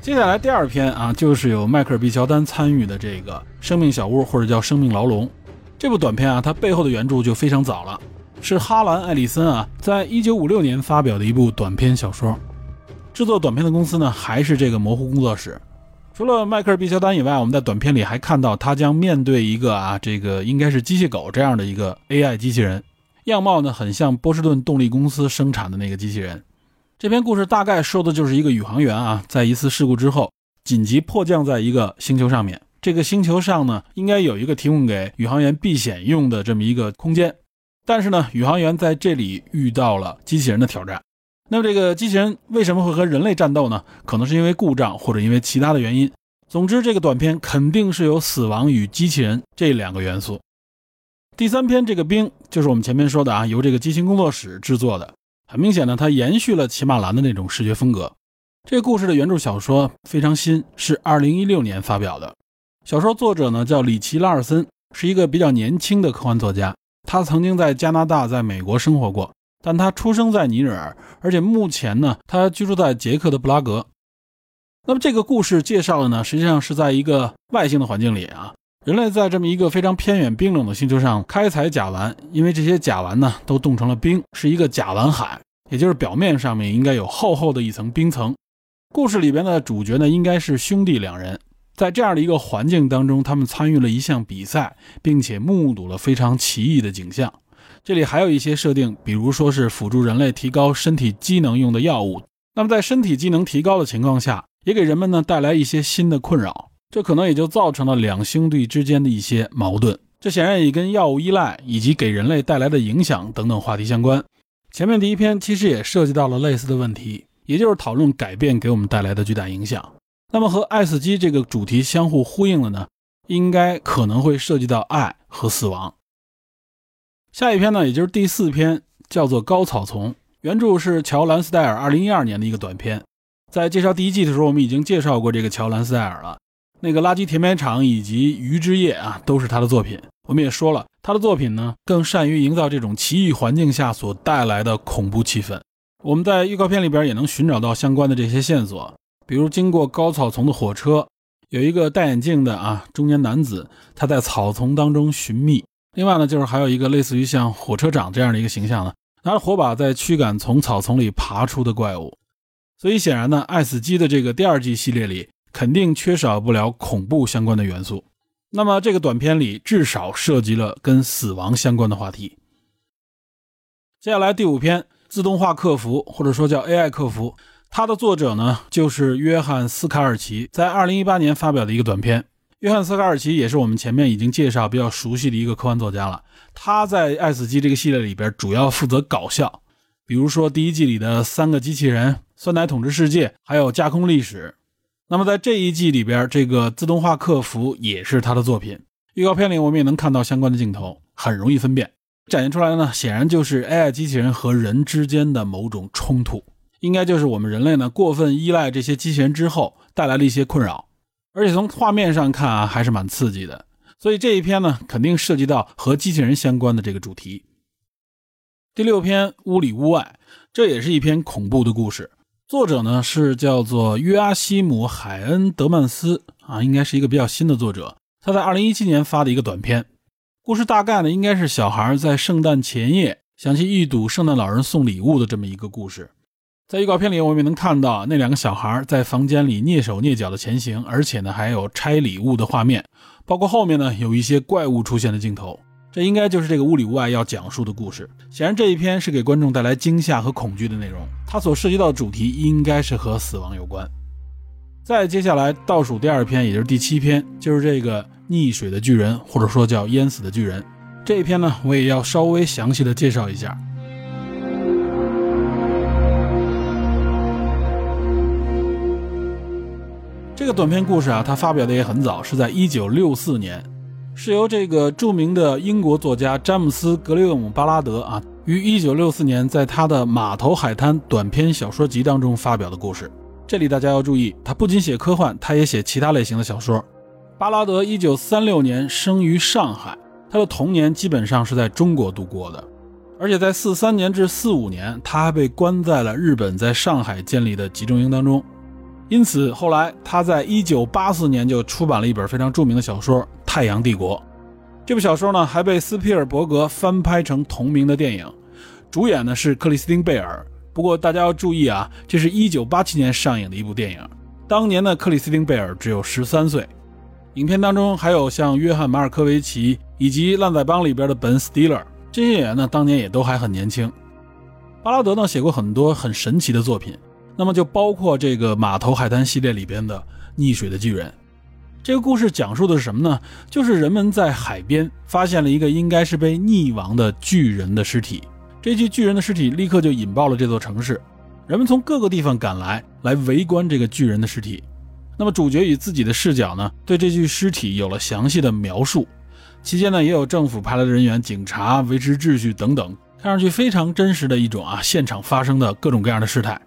B: 接下来第二篇啊，就是有迈克尔 ·B· 乔丹参与的这个《生命小屋》或者叫《生命牢笼》这部短片啊，它背后的原著就非常早了，是哈兰·艾利森啊，在一九五六年发表的一部短篇小说。制作短片的公司呢，还是这个模糊工作室。除了迈克尔毕肖丹以外，我们在短片里还看到他将面对一个啊，这个应该是机械狗这样的一个 AI 机器人，样貌呢很像波士顿动力公司生产的那个机器人。这篇故事大概说的就是一个宇航员啊，在一次事故之后紧急迫降在一个星球上面。这个星球上呢，应该有一个提供给宇航员避险用的这么一个空间。但是呢，宇航员在这里遇到了机器人的挑战。那么这个机器人为什么会和人类战斗呢？可能是因为故障，或者因为其他的原因。总之，这个短片肯定是有死亡与机器人这两个元素。第三篇这个冰就是我们前面说的啊，由这个机型工作室制作的。很明显呢，它延续了骑马兰的那种视觉风格。这个故事的原著小说非常新，是二零一六年发表的。小说作者呢叫里奇·拉尔森，是一个比较年轻的科幻作家。他曾经在加拿大、在美国生活过，但他出生在尼日尔，而且目前呢，他居住在捷克的布拉格。那么这个故事介绍的呢，实际上是在一个外星的环境里啊。人类在这么一个非常偏远、冰冷的星球上开采甲烷，因为这些甲烷呢都冻成了冰，是一个甲烷海，也就是表面上面应该有厚厚的一层冰层。故事里边的主角呢应该是兄弟两人，在这样的一个环境当中，他们参与了一项比赛，并且目睹了非常奇异的景象。这里还有一些设定，比如说是辅助人类提高身体机能用的药物。那么在身体机能提高的情况下，也给人们呢带来一些新的困扰。这可能也就造成了两兄弟之间的一些矛盾，这显然也跟药物依赖以及给人类带来的影响等等话题相关。前面第一篇其实也涉及到了类似的问题，也就是讨论改变给我们带来的巨大影响。那么和爱死机这个主题相互呼应的呢，应该可能会涉及到爱和死亡。下一篇呢，也就是第四篇，叫做《高草丛》，原著是乔兰斯戴尔二零一二年的一个短篇。在介绍第一季的时候，我们已经介绍过这个乔兰斯戴尔了。那个垃圾填埋场以及鱼之夜啊，都是他的作品。我们也说了，他的作品呢更善于营造这种奇异环境下所带来的恐怖气氛。我们在预告片里边也能寻找到相关的这些线索，比如经过高草丛的火车，有一个戴眼镜的啊中年男子，他在草丛当中寻觅。另外呢，就是还有一个类似于像火车长这样的一个形象呢，拿着火把在驱赶从草丛里爬出的怪物。所以显然呢，《爱死机》的这个第二季系列里肯定缺少不了恐怖相关的元素。那么这个短片里至少涉及了跟死亡相关的话题。接下来第五篇，自动化客服或者说叫 AI 客服，它的作者呢就是约翰斯卡尔奇，在二零一八年发表的一个短片。约翰斯卡尔奇也是我们前面已经介绍比较熟悉的一个科幻作家了。他在《爱死机》这个系列里边主要负责搞笑，比如说第一季里的三个机器人。酸奶统治世界，还有架空历史。那么在这一季里边，这个自动化客服也是他的作品。预告片里我们也能看到相关的镜头，很容易分辨。展现出来的呢，显然就是 AI 机器人和人之间的某种冲突，应该就是我们人类呢过分依赖这些机器人之后带来的一些困扰。而且从画面上看啊，还是蛮刺激的。所以这一篇呢，肯定涉及到和机器人相关的这个主题。第六篇屋里屋外，这也是一篇恐怖的故事。作者呢是叫做约阿希姆·海恩德曼斯啊，应该是一个比较新的作者。他在二零一七年发的一个短片，故事大概呢应该是小孩在圣诞前夜想去一睹圣诞老人送礼物的这么一个故事。在预告片里，我们也能看到那两个小孩在房间里蹑手蹑脚的前行，而且呢还有拆礼物的画面，包括后面呢有一些怪物出现的镜头。这应该就是这个屋里屋外要讲述的故事。显然，这一篇是给观众带来惊吓和恐惧的内容。它所涉及到的主题应该是和死亡有关。再接下来倒数第二篇，也就是第七篇，就是这个溺水的巨人，或者说叫淹死的巨人。这一篇呢，我也要稍微详细的介绍一下。这个短篇故事啊，它发表的也很早，是在一九六四年。是由这个著名的英国作家詹姆斯·格雷厄姆·巴拉德啊，于1964年在他的《码头海滩》短篇小说集当中发表的故事。这里大家要注意，他不仅写科幻，他也写其他类型的小说。巴拉德1936年生于上海，他的童年基本上是在中国度过的，而且在43年至45年，他还被关在了日本在上海建立的集中营当中。因此，后来他在1984年就出版了一本非常著名的小说。《太阳帝国》这部小说呢，还被斯皮尔伯格翻拍成同名的电影，主演呢是克里斯汀·贝尔。不过大家要注意啊，这是一九八七年上映的一部电影，当年的克里斯汀·贝尔只有十三岁。影片当中还有像约翰·马尔科维奇以及《烂仔帮》里边的本·斯蒂勒这些演员呢，当年也都还很年轻。巴拉德呢写过很多很神奇的作品，那么就包括这个《码头海滩》系列里边的《溺水的巨人》。这个故事讲述的是什么呢？就是人们在海边发现了一个应该是被溺亡的巨人的尸体，这具巨人的尸体立刻就引爆了这座城市，人们从各个地方赶来，来围观这个巨人的尸体。那么主角以自己的视角呢，对这具尸体有了详细的描述。期间呢，也有政府派来的人员、警察维持秩序等等，看上去非常真实的一种啊，现场发生的各种各样的事态。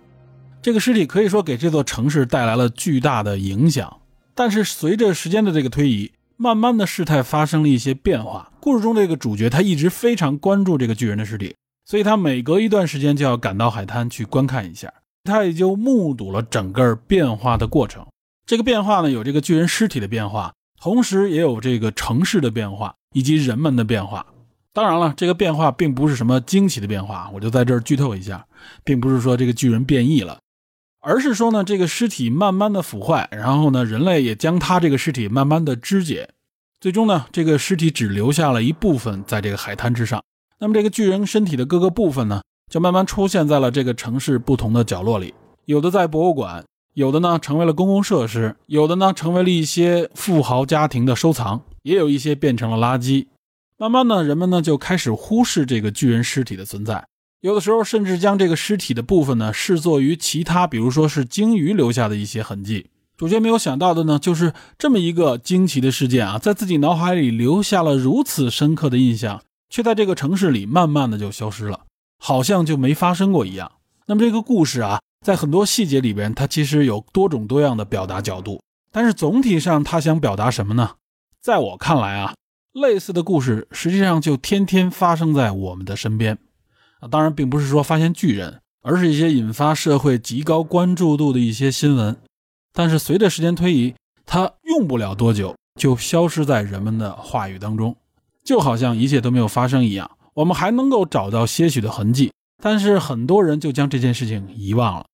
B: 这个尸体可以说给这座城市带来了巨大的影响。但是随着时间的这个推移，慢慢的事态发生了一些变化。故事中这个主角他一直非常关注这个巨人的尸体，所以他每隔一段时间就要赶到海滩去观看一下，他也就目睹了整个变化的过程。这个变化呢，有这个巨人尸体的变化，同时也有这个城市的变化以及人们的变化。当然了，这个变化并不是什么惊奇的变化，我就在这儿剧透一下，并不是说这个巨人变异了。而是说呢，这个尸体慢慢的腐坏，然后呢，人类也将它这个尸体慢慢的肢解，最终呢，这个尸体只留下了一部分在这个海滩之上。那么这个巨人身体的各个部分呢，就慢慢出现在了这个城市不同的角落里，有的在博物馆，有的呢成为了公共设施，有的呢成为了一些富豪家庭的收藏，也有一些变成了垃圾。慢慢呢，人们呢就开始忽视这个巨人尸体的存在。有的时候甚至将这个尸体的部分呢视作于其他，比如说是鲸鱼留下的一些痕迹。主角没有想到的呢，就是这么一个惊奇的事件啊，在自己脑海里留下了如此深刻的印象，却在这个城市里慢慢的就消失了，好像就没发生过一样。那么这个故事啊，在很多细节里边，它其实有多种多样的表达角度。但是总体上，他想表达什么呢？在我看来啊，类似的故事实际上就天天发生在我们的身边啊。当然，并不是说发现巨人，而是一些引发社会极高关注度的一些新闻。但是随着时间推移，它用不了多久就消失在人们的话语当中，就好像一切都没有发生一样。我们还能够找到些许的痕迹，但是很多人就将这件事情遗忘了。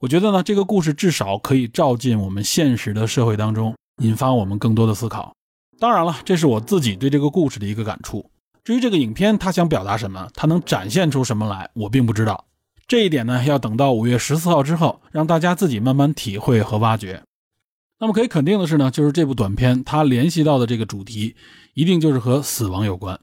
B: 我觉得呢，这个故事至少可以照进我们现实的社会当中，引发我们更多的思考。当然了，这是我自己对这个故事的一个感触。至于这个影片它想表达什么，它能展现出什么来，我并不知道。这一点呢，要等到五月十四号之后，让大家自己慢慢体会和挖掘。那么可以肯定的是呢，就是这部短片它联系到的这个主题，一定就是和死亡有关。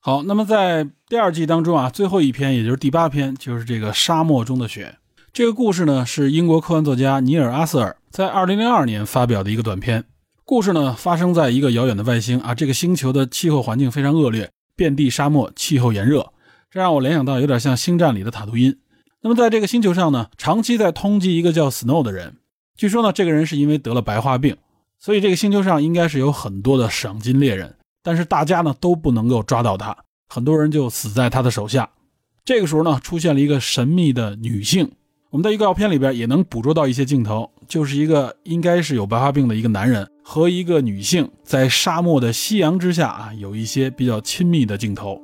B: 好，那么在第二季当中啊，最后一篇，也就是第八篇，就是这个沙漠中的雪。这个故事呢，是英国科幻作家尼尔·阿瑟尔在2002年发表的一个短片。故事呢，发生在一个遥远的外星啊，这个星球的气候环境非常恶劣，遍地沙漠，气候炎热，这让我联想到有点像《星战》里的塔图因。那么在这个星球上呢，长期在通缉一个叫 Snow 的人。据说呢，这个人是因为得了白化病，所以这个星球上应该是有很多的赏金猎人，但是大家呢都不能够抓到他，很多人就死在他的手下。这个时候呢，出现了一个神秘的女性。我们在预告片里边也能捕捉到一些镜头，就是一个应该是有白化病的一个男人和一个女性在沙漠的夕阳之下啊，有一些比较亲密的镜头。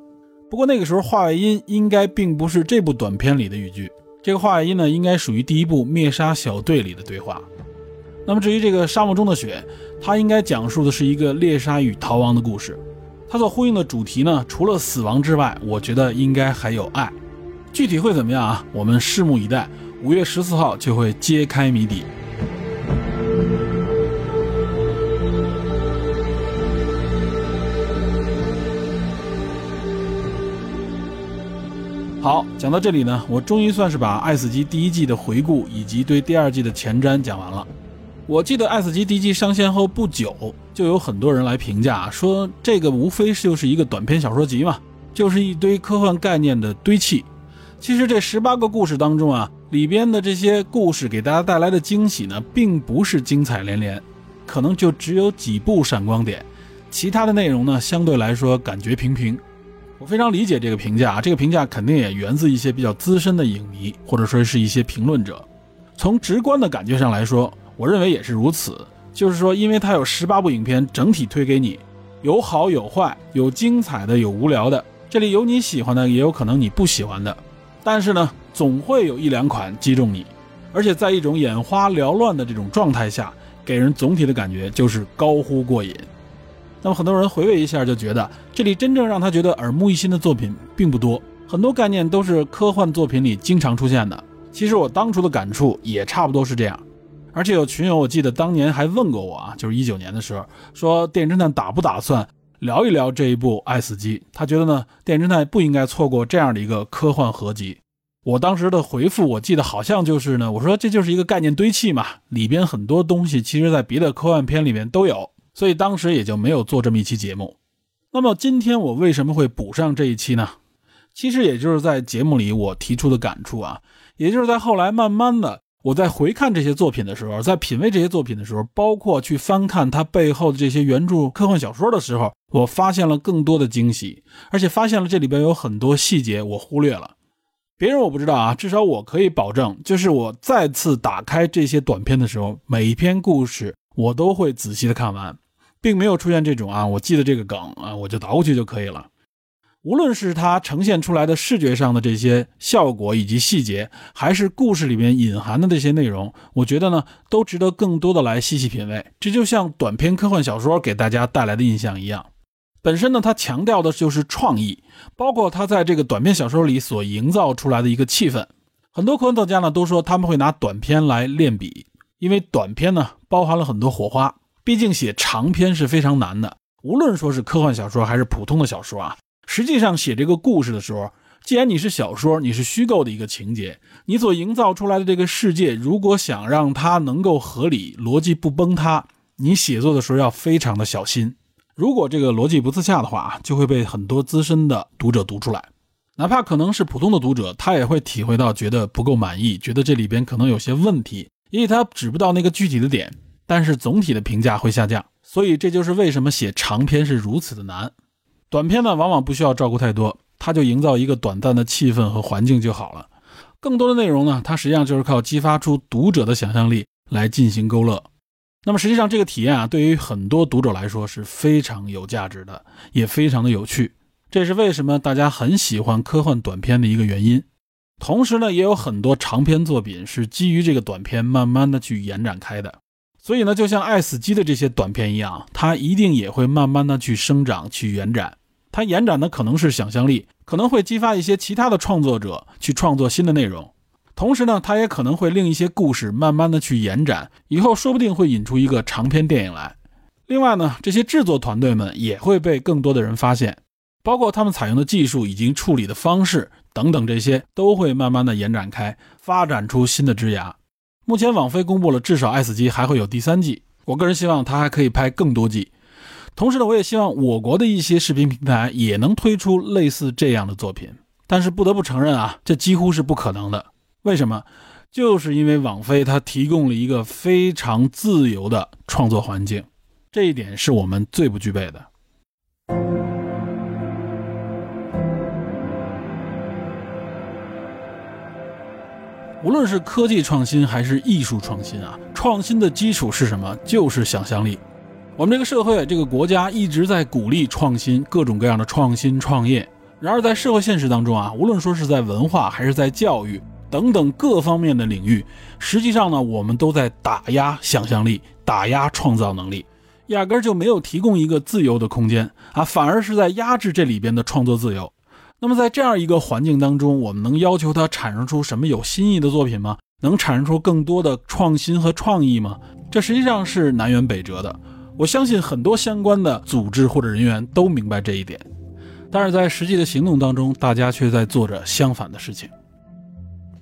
B: 不过那个时候话外音应该并不是这部短片里的语句，这个话外音呢应该属于第一部《灭杀小队》里的对话。那么至于这个沙漠中的雪，它应该讲述的是一个猎杀与逃亡的故事。它所呼应的主题呢，除了死亡之外，我觉得应该还有爱。具体会怎么样啊？我们拭目以待。五月十四号就会揭开谜底。好，讲到这里呢，我终于算是把《爱死机》第一季的回顾以及对第二季的前瞻讲完了。我记得《爱死机》第一季上线后不久，就有很多人来评价说，这个无非就是一个短篇小说集嘛，就是一堆科幻概念的堆砌。其实这十八个故事当中啊。里边的这些故事给大家带来的惊喜呢，并不是精彩连连，可能就只有几部闪光点，其他的内容呢，相对来说感觉平平。我非常理解这个评价，这个评价肯定也源自一些比较资深的影迷，或者说是一些评论者。从直观的感觉上来说，我认为也是如此。就是说，因为它有十八部影片整体推给你，有好有坏，有精彩的，有无聊的，这里有你喜欢的，也有可能你不喜欢的。但是呢，总会有一两款击中你，而且在一种眼花缭乱的这种状态下，给人总体的感觉就是高呼过瘾。那么很多人回味一下，就觉得这里真正让他觉得耳目一新的作品并不多，很多概念都是科幻作品里经常出现的。其实我当初的感触也差不多是这样。而且有群友，我记得当年还问过我啊，就是一九年的时候，说电影侦探打不打算？聊一聊这一部《爱死机》，他觉得呢，电影侦探不应该错过这样的一个科幻合集。我当时的回复，我记得好像就是呢，我说这就是一个概念堆砌嘛，里边很多东西其实在别的科幻片里面都有，所以当时也就没有做这么一期节目。那么今天我为什么会补上这一期呢？其实也就是在节目里我提出的感触啊，也就是在后来慢慢的。我在回看这些作品的时候，在品味这些作品的时候，包括去翻看它背后的这些原著科幻小说的时候，我发现了更多的惊喜，而且发现了这里边有很多细节我忽略了。别人我不知道啊，至少我可以保证，就是我再次打开这些短片的时候，每一篇故事我都会仔细的看完，并没有出现这种啊，我记得这个梗啊，我就倒过去就可以了。无论是它呈现出来的视觉上的这些效果以及细节，还是故事里面隐含的这些内容，我觉得呢，都值得更多的来细细品味。这就像短篇科幻小说给大家带来的印象一样，本身呢，它强调的就是创意，包括它在这个短篇小说里所营造出来的一个气氛。很多科幻作家呢都说他们会拿短篇来练笔，因为短篇呢包含了很多火花。毕竟写长篇是非常难的，无论说是科幻小说还是普通的小说啊。实际上写这个故事的时候，既然你是小说，你是虚构的一个情节，你所营造出来的这个世界，如果想让它能够合理、逻辑不崩塌，你写作的时候要非常的小心。如果这个逻辑不自洽的话，就会被很多资深的读者读出来。哪怕可能是普通的读者，他也会体会到觉得不够满意，觉得这里边可能有些问题，因为他指不到那个具体的点，但是总体的评价会下降。所以这就是为什么写长篇是如此的难。短篇呢，往往不需要照顾太多，它就营造一个短暂的气氛和环境就好了。更多的内容呢，它实际上就是靠激发出读者的想象力来进行勾勒。那么实际上这个体验啊，对于很多读者来说是非常有价值的，也非常的有趣。这是为什么大家很喜欢科幻短片的一个原因。同时呢，也有很多长篇作品是基于这个短片慢慢的去延展开的。所以呢，就像《爱死机》的这些短片一样，它一定也会慢慢的去生长、去延展。它延展的可能是想象力，可能会激发一些其他的创作者去创作新的内容。同时呢，它也可能会令一些故事慢慢的去延展，以后说不定会引出一个长篇电影来。另外呢，这些制作团队们也会被更多的人发现。包括他们采用的技术以及处理的方式等等，这些都会慢慢的延展开，发展出新的枝芽。目前网飞公布了，至少《爱死机》还会有第三季。我个人希望它还可以拍更多季。同时呢，我也希望我国的一些视频平台也能推出类似这样的作品。但是不得不承认啊，这几乎是不可能的。为什么？就是因为网飞它提供了一个非常自由的创作环境，这一点是我们最不具备的。无论是科技创新还是艺术创新啊，创新的基础是什么？就是想象力。我们这个社会、这个国家一直在鼓励创新，各种各样的创新创业。然而，在社会现实当中啊，无论说是在文化还是在教育等等各方面的领域，实际上呢，我们都在打压想象力，打压创造能力，压根儿就没有提供一个自由的空间啊，反而是在压制这里边的创作自由。那么在这样一个环境当中，我们能要求它产生出什么有新意的作品吗？能产生出更多的创新和创意吗？这实际上是南辕北辙的。我相信很多相关的组织或者人员都明白这一点，但是在实际的行动当中，大家却在做着相反的事情。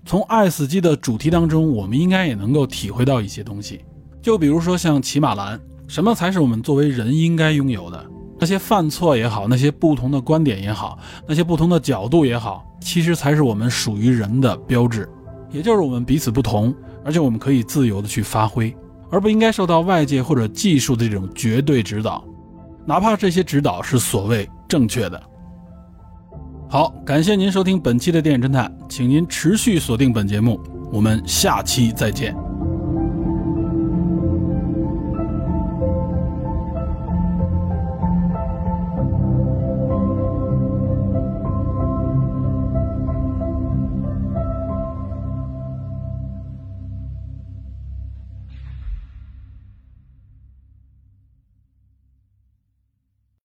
B: 从《爱死机》的主题当中，我们应该也能够体会到一些东西，就比如说像骑马兰，什么才是我们作为人应该拥有的？那些犯错也好，那些不同的观点也好，那些不同的角度也好，其实才是我们属于人的标志，也就是我们彼此不同，而且我们可以自由的去发挥，而不应该受到外界或者技术的这种绝对指导，哪怕这些指导是所谓正确的。好，感谢您收听本期的电影侦探，请您持续锁定本节目，我们下期再见。